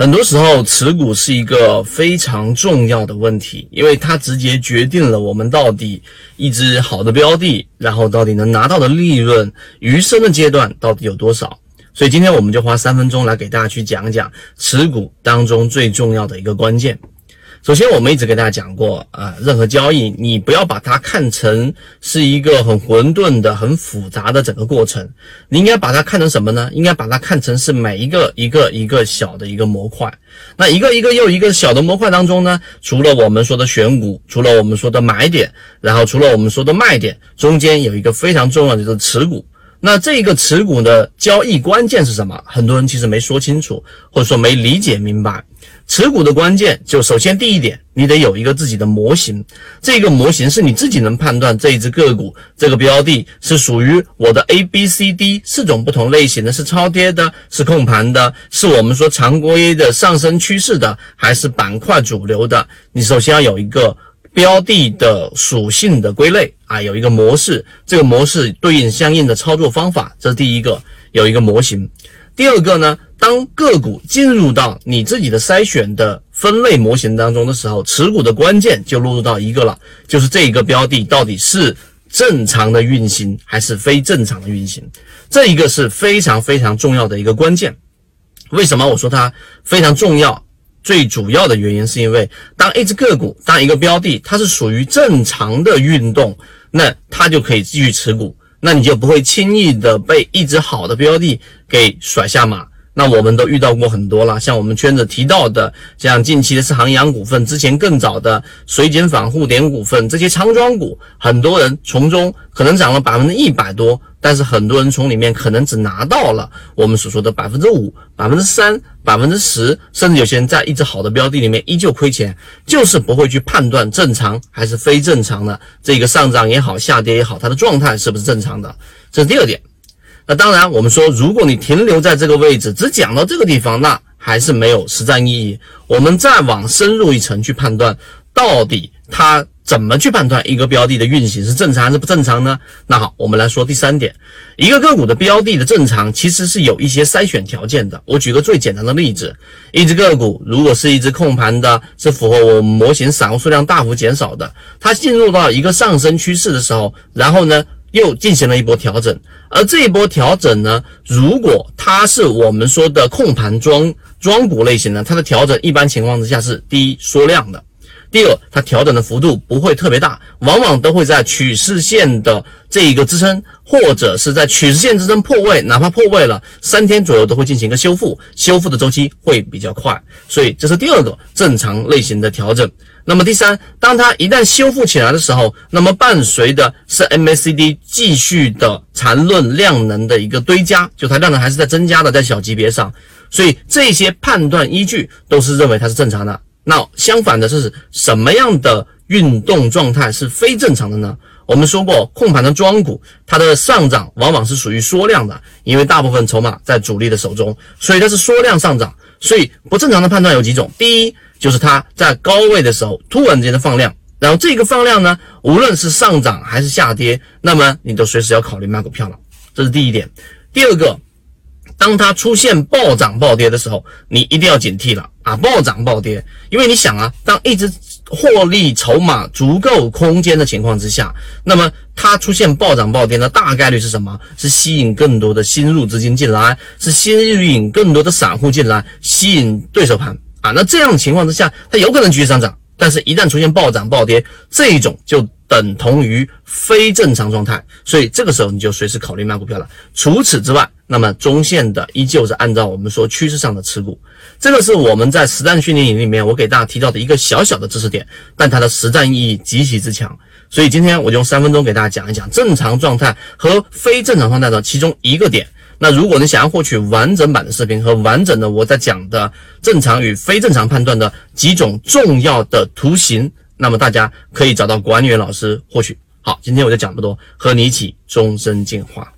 很多时候，持股是一个非常重要的问题，因为它直接决定了我们到底一只好的标的，然后到底能拿到的利润，余生的阶段到底有多少。所以今天我们就花三分钟来给大家去讲讲持股当中最重要的一个关键。首先，我们一直给大家讲过，啊，任何交易你不要把它看成是一个很混沌的、很复杂的整个过程，你应该把它看成什么呢？应该把它看成是每一个一个一个小的一个模块。那一个一个又一个小的模块当中呢，除了我们说的选股，除了我们说的买点，然后除了我们说的卖点，中间有一个非常重要的就是持股。那这个持股的交易关键是什么？很多人其实没说清楚，或者说没理解明白。持股的关键就首先第一点，你得有一个自己的模型，这个模型是你自己能判断这一只个股、这个标的是属于我的 A、B、C、D 四种不同类型的，是超跌的，是控盘的，是我们说常规的上升趋势的，还是板块主流的？你首先要有一个。标的的属性的归类啊，有一个模式，这个模式对应相应的操作方法，这是第一个，有一个模型。第二个呢，当个股进入到你自己的筛选的分类模型当中的时候，持股的关键就落入到一个了，就是这一个标的到底是正常的运行还是非正常的运行，这一个是非常非常重要的一个关键。为什么我说它非常重要？最主要的原因是因为，当一只个股、当一个标的，它是属于正常的运动，那他就可以继续持股，那你就不会轻易的被一只好的标的给甩下马。那我们都遇到过很多了，像我们圈子提到的，像近期的是航洋股份，之前更早的水井坊、沪点股份这些仓庄股，很多人从中可能涨了百分之一百多，但是很多人从里面可能只拿到了我们所说的百分之五、百分之三、百分之十，甚至有些人在一只好的标的里面依旧亏钱，就是不会去判断正常还是非正常的这个上涨也好、下跌也好，它的状态是不是正常的，这是第二点。那当然，我们说，如果你停留在这个位置，只讲到这个地方，那还是没有实战意义。我们再往深入一层去判断，到底它怎么去判断一个标的的运行是正常还是不正常呢？那好，我们来说第三点，一个个股的标的的正常，其实是有一些筛选条件的。我举个最简单的例子，一只个股如果是一只控盘的，是符合我们模型散户数量大幅减少的，它进入到一个上升趋势的时候，然后呢？又进行了一波调整，而这一波调整呢，如果它是我们说的控盘庄庄股类型呢，它的调整一般情况之下是第一缩量的，第二它调整的幅度不会特别大，往往都会在趋势线的这一个支撑，或者是在趋势线支撑破位，哪怕破位了三天左右都会进行一个修复，修复的周期会比较快，所以这是第二个正常类型的调整。那么第三，当它一旦修复起来的时候，那么伴随的是 MACD 继续的缠论量能的一个堆加，就它量能还是在增加的，在小级别上，所以这些判断依据都是认为它是正常的。那相反的是什么样的运动状态是非正常的呢？我们说过，控盘的庄股，它的上涨往往是属于缩量的，因为大部分筹码在主力的手中，所以它是缩量上涨。所以不正常的判断有几种，第一。就是它在高位的时候突然间的放量，然后这个放量呢，无论是上涨还是下跌，那么你都随时要考虑卖股票了。这是第一点。第二个，当它出现暴涨暴跌的时候，你一定要警惕了啊！暴涨暴跌，因为你想啊，当一只获利筹码足够空间的情况之下，那么它出现暴涨暴跌的大概率是什么？是吸引更多的新入资金进来，是吸引更多的散户进来，吸引对手盘。啊，那这样情况之下，它有可能继续上涨，但是一旦出现暴涨暴跌，这一种就等同于非正常状态，所以这个时候你就随时考虑卖股票了。除此之外，那么中线的依旧是按照我们说趋势上的持股，这个是我们在实战训练营里面我给大家提到的一个小小的知识点，但它的实战意义极其之强。所以今天我就用三分钟给大家讲一讲正常状态和非正常状态的其中一个点。那如果你想要获取完整版的视频和完整的我在讲的正常与非正常判断的几种重要的图形，那么大家可以找到管理员老师获取。好，今天我就讲这么多，和你一起终身进化。